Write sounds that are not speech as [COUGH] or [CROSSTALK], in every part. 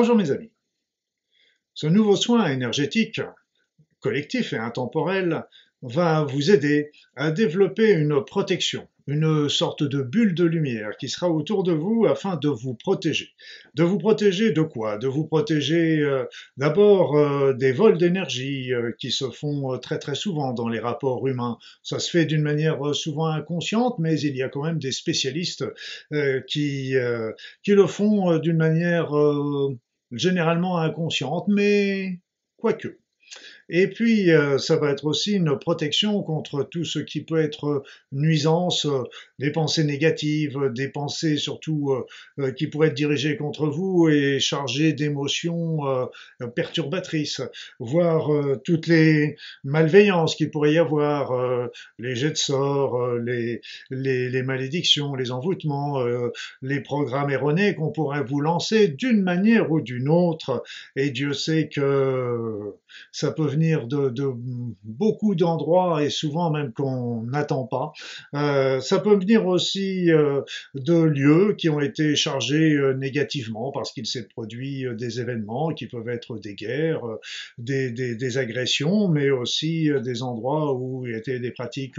Bonjour mes amis. Ce nouveau soin énergétique, collectif et intemporel, va vous aider à développer une protection, une sorte de bulle de lumière qui sera autour de vous afin de vous protéger. De vous protéger de quoi? De vous protéger euh, d'abord euh, des vols d'énergie euh, qui se font très très souvent dans les rapports humains. Ça se fait d'une manière souvent inconsciente, mais il y a quand même des spécialistes qui, qui le font d'une manière généralement inconsciente, mais quoique. Et puis, euh, ça va être aussi une protection contre tout ce qui peut être nuisance, euh, des pensées négatives, des pensées surtout euh, qui pourraient être dirigées contre vous et chargées d'émotions perturbatrices, voire toutes les malveillances qu'il pourrait y avoir, les jets de sorts, les, les malédictions, les envoûtements, les programmes erronés qu'on pourrait vous lancer d'une manière ou d'une autre. Et Dieu sait que ça peut venir de, beaucoup d'endroits et souvent même qu'on n'attend pas. Euh, ça peut venir aussi euh, de lieux qui ont été chargés euh, négativement parce qu'il s'est produit des événements qui peuvent être des guerres, des, agressions, mais aussi des endroits où il y était des pratiques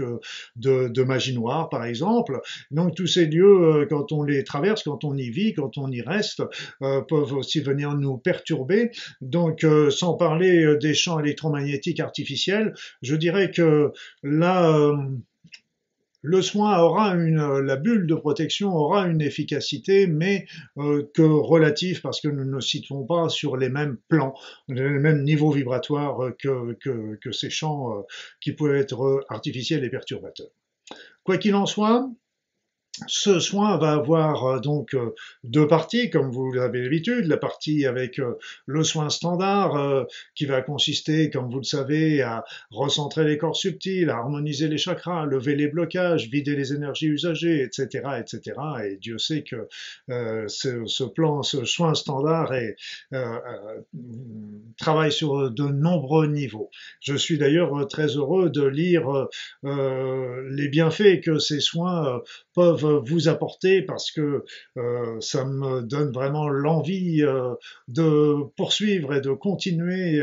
de, de magie noire, par exemple. Donc tous ces lieux, quand on les traverse, quand on y vit, quand on y reste, peuvent aussi venir nous perturber. Donc sans parler des champs électromagnétiques artificiels, je dirais que euh, le soin aura une, la bulle de protection aura une efficacité, mais euh, que relative parce que nous ne situons pas sur les mêmes plans, les mêmes niveaux vibratoires que, que, que ces champs euh, qui peuvent être artificiels et perturbateurs. Quoi qu'il en soit, ce soin va avoir euh, donc euh, deux parties, comme vous l'avez l'habitude. La partie avec euh, le soin standard, qui va consister, comme vous le savez, à recentrer les corps subtils, à harmoniser les chakras, lever les blocages, vider les énergies usagées, etc., etc. Et Dieu sait que ce, plan, ce soin standard travaille sur de nombreux niveaux. Je suis d'ailleurs très heureux de lire les bienfaits que ces soins peuvent vous apporter parce que euh, ça me donne vraiment l'envie euh, de poursuivre et de continuer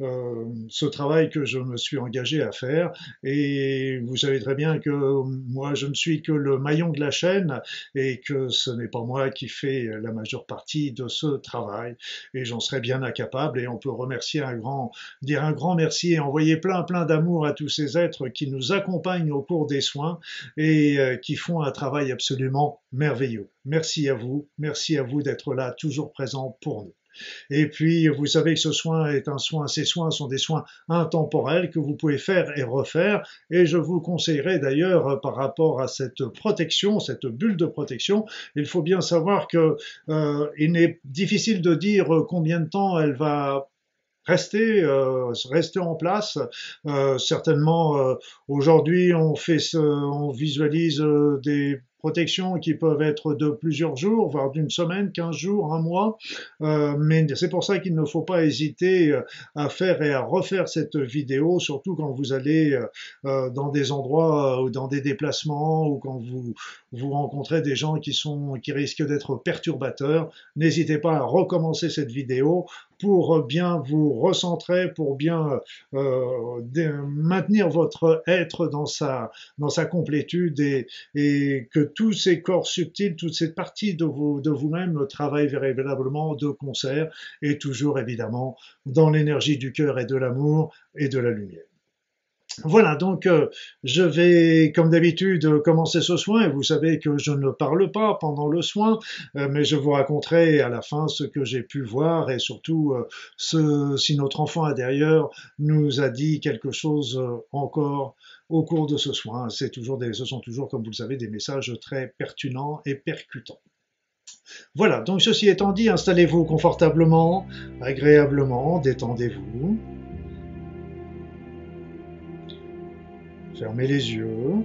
euh, ce travail que je me suis engagé à faire. Et vous savez très bien que moi, je ne suis que le maillon de la chaîne et que ce n'est pas moi qui fais la majeure partie de ce travail. Et j'en serais bien incapable. Et on peut remercier un grand, dire un grand merci et envoyer plein, plein d'amour à tous ces êtres qui nous accompagnent au cours des soins et qui font un travail absolument merveilleux. Merci à vous, merci à vous d'être là, toujours présent pour nous. Et puis, vous savez que ce soin est un soin, ces soins sont des soins intemporels que vous pouvez faire et refaire. Et je vous conseillerais d'ailleurs, par rapport à cette protection, cette bulle de protection, il faut bien savoir que euh, est difficile de dire combien de temps elle va rester, euh, rester en place. Euh, certainement, euh, aujourd'hui, on fait, ce, on visualise des protections qui peuvent être de plusieurs jours, voire d'une semaine, quinze jours, un mois. Euh, mais c'est pour ça qu'il ne faut pas hésiter euh, à faire et à refaire cette vidéo, surtout quand vous allez euh, dans des endroits ou dans des déplacements ou quand vous, vous rencontrez des gens qui, sont, qui risquent d'être perturbateurs. N'hésitez pas à recommencer cette vidéo pour bien vous recentrer, pour bien euh, maintenir votre être dans sa, dans sa complétude et, que tous ces corps subtils, toute cette partie de, vous, de vous-même travaillent véritablement de concert et toujours évidemment dans l'énergie du cœur et de l'amour et de la lumière. Voilà, donc euh, je vais, comme d'habitude, commencer ce soin, et vous savez que je ne parle pas pendant le soin, euh, mais je vous raconterai à la fin ce que j'ai pu voir, et surtout euh, si notre enfant intérieur nous a dit quelque chose encore au cours de ce soin. C'est toujours ce sont toujours, comme vous le savez, des messages très pertinents et percutants. Voilà, donc ceci étant dit, installez-vous confortablement, agréablement, détendez-vous. Fermez les yeux.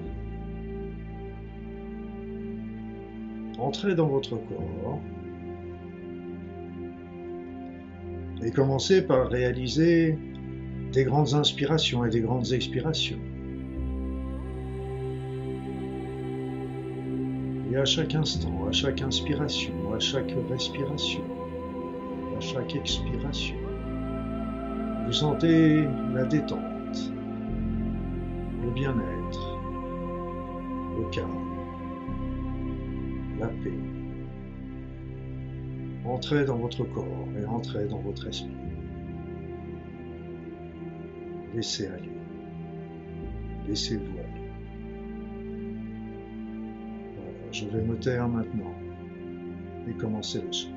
Entrez dans votre corps. Et commencez par réaliser des grandes inspirations et des grandes expirations. Et à chaque instant, à chaque inspiration, à chaque respiration, à chaque expiration, vous sentez la détente, bien-être, le calme, la paix. Entrez dans votre corps et entrez dans votre esprit. Laissez aller. Laissez-vous aller. Voilà, je vais me taire maintenant et commencer le son.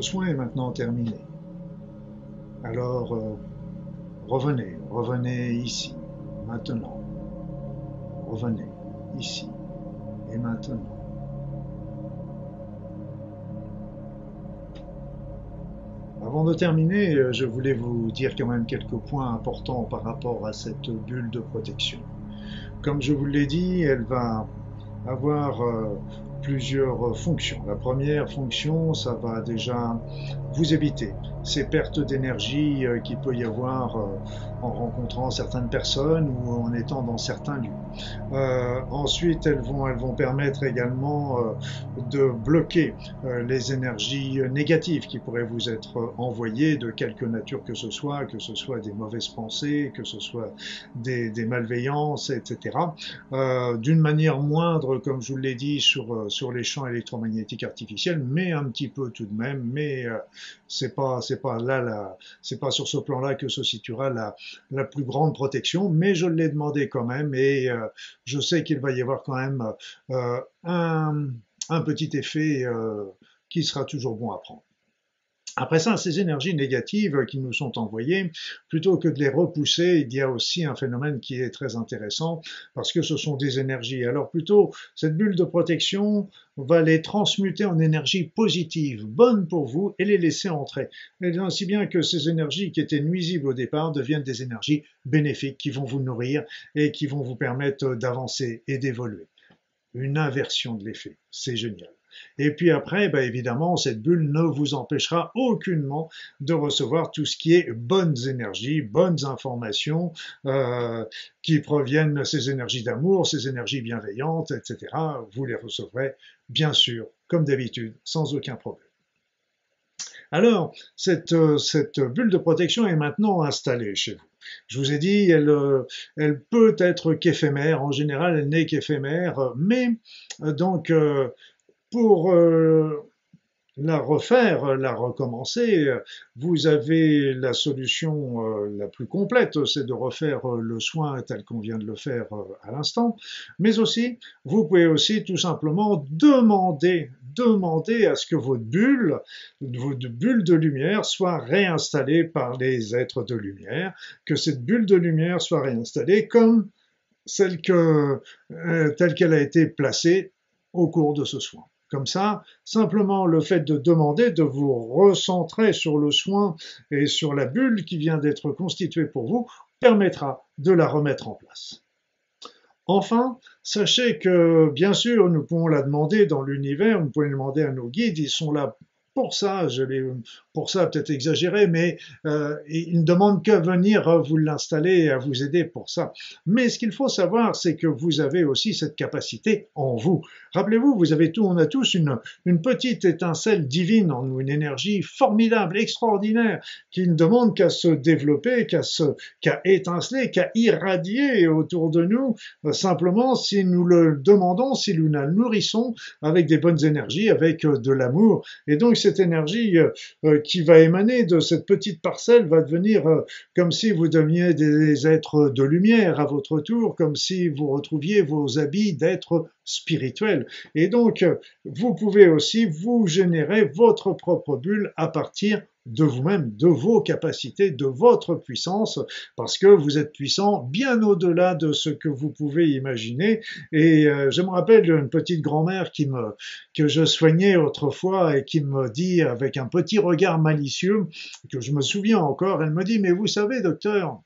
Ce soin est maintenant terminé. Alors, euh, revenez, revenez ici, maintenant. Revenez ici et maintenant. Avant de terminer, euh, je voulais vous dire quand même quelques points importants par rapport à cette bulle de protection. Comme je vous l'ai dit, elle va avoir euh, plusieurs fonctions. La première fonction, ça va déjà vous éviter ces pertes d'énergie euh, qu'il peut y avoir euh, en rencontrant certaines personnes ou en étant dans certains lieux. Euh, ensuite, elles vont, elles vont permettre également de bloquer les énergies négatives qui pourraient vous être envoyées de quelque nature que ce soit, que ce soit des mauvaises pensées, que ce soit des, des malveillances, etc. D'une manière moindre, comme je vous l'ai dit, sur, sur les champs électromagnétiques artificiels, mais un petit peu tout de même, mais c'est pas c'est pas là, c'est pas sur ce plan-là que se situera la, la plus grande protection, mais je l'ai demandé quand même et euh, je sais qu'il va y avoir quand même euh, un, petit effet euh, qui sera toujours bon à prendre. Après ça, ces énergies négatives qui nous sont envoyées, plutôt que de les repousser, il y a aussi un phénomène qui est très intéressant parce que ce sont des énergies. Alors plutôt, cette bulle de protection va les transmuter en énergie positive, bonne pour vous, et les laisser entrer. Et ainsi bien que ces énergies qui étaient nuisibles au départ deviennent des énergies bénéfiques qui vont vous nourrir et qui vont vous permettre d'avancer et d'évoluer. Une inversion de l'effet, c'est génial. Et puis après, bah évidemment, cette bulle ne vous empêchera aucunement de recevoir tout ce qui est bonnes énergies, bonnes informations euh, qui proviennent ces énergies d'amour, ces énergies bienveillantes, etc. Vous les recevrez, bien sûr, comme d'habitude, sans aucun problème. Alors, cette, euh, cette, bulle de protection est maintenant installée chez vous. Je vous ai dit, elle, euh, elle peut être qu'éphémère. En général, elle n'est qu'éphémère. Mais donc, pour euh, la refaire, la recommencer, vous avez la solution euh, la plus complète, c'est de refaire euh, le soin tel qu'on vient de le faire à l'instant, mais aussi, vous pouvez aussi tout simplement demander, demander à ce que votre bulle, votre bulle de lumière soit réinstallée par les êtres de lumière, que cette bulle de lumière soit réinstallée comme telle qu'elle a été placée au cours de ce soin. Comme ça, simplement le fait de demander de vous recentrer sur le soin et sur la bulle qui vient d'être constituée pour vous permettra de la remettre en place. Enfin, sachez que bien sûr, nous pouvons la demander dans l'univers, vous pouvez demander à nos guides, ils sont là pour ça, je l'ai pour ça peut-être exagéré, mais euh, il ne demande qu'à venir vous l'installer et à vous aider pour ça. Mais ce qu'il faut savoir, c'est que vous avez aussi cette capacité en vous. Rappelez-vous, vous avez tout, on a tous une, petite étincelle divine en nous, une énergie formidable, extraordinaire, qui ne demande qu'à se développer, qu'à qu'à étinceler, qu'à irradier autour de nous, euh, simplement si nous le demandons, si nous la nourrissons avec des bonnes énergies, avec euh, de l'amour. Et donc cette énergie euh, qui va émaner de cette petite parcelle va devenir comme si vous deveniez des êtres de lumière à votre tour, comme si vous retrouviez vos habits d'êtres spirituels. Et donc, vous pouvez aussi vous générer votre propre bulle à partir de vous-même, de vos capacités, de votre puissance, parce que vous êtes puissant bien au-delà de ce que vous pouvez imaginer. Et euh, je me rappelle d'une petite grand-mère que je soignais autrefois et qui me dit avec un petit regard malicieux, que je me souviens encore, elle me dit, mais vous savez, docteur,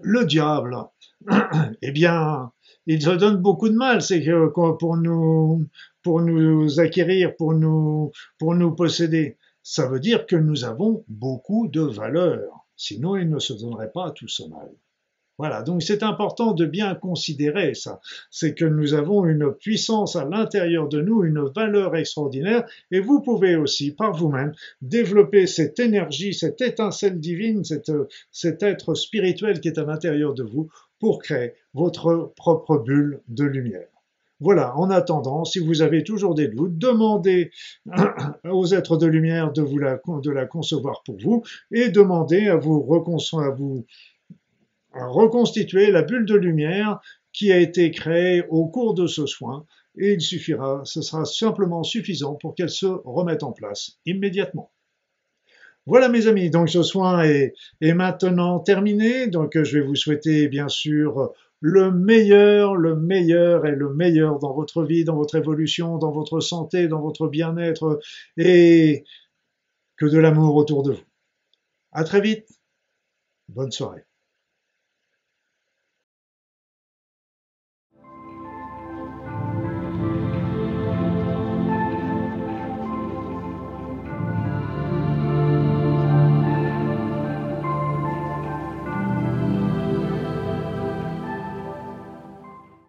le diable, [CLEARS THROAT] eh bien, il se donne beaucoup de mal, c'est pour nous, pour nous acquérir, pour nous, pour nous posséder. Ça veut dire que nous avons beaucoup de valeur. Sinon, il ne se donnerait pas tout ce mal. Voilà, donc c'est important de bien considérer ça. C'est que nous avons une puissance à l'intérieur de nous, une valeur extraordinaire, et vous pouvez aussi, par vous-même, développer cette énergie, cette étincelle divine, cet être spirituel qui est à l'intérieur de vous, pour créer votre propre bulle de lumière. Voilà, en attendant, si vous avez toujours des doutes, demandez [CLEARS THROAT] aux êtres de lumière de, vous la, concevoir pour vous et demandez à vous, reconstituer la bulle de lumière qui a été créée au cours de ce soin et il suffira, ce sera simplement suffisant pour qu'elle se remette en place immédiatement. Voilà mes amis, donc ce soin est, maintenant terminé, donc je vais vous souhaiter bien sûr le meilleur, le meilleur et le meilleur dans votre vie, dans votre évolution, dans votre santé, dans votre bien-être et que de l'amour autour de vous. À très vite. Bonne soirée.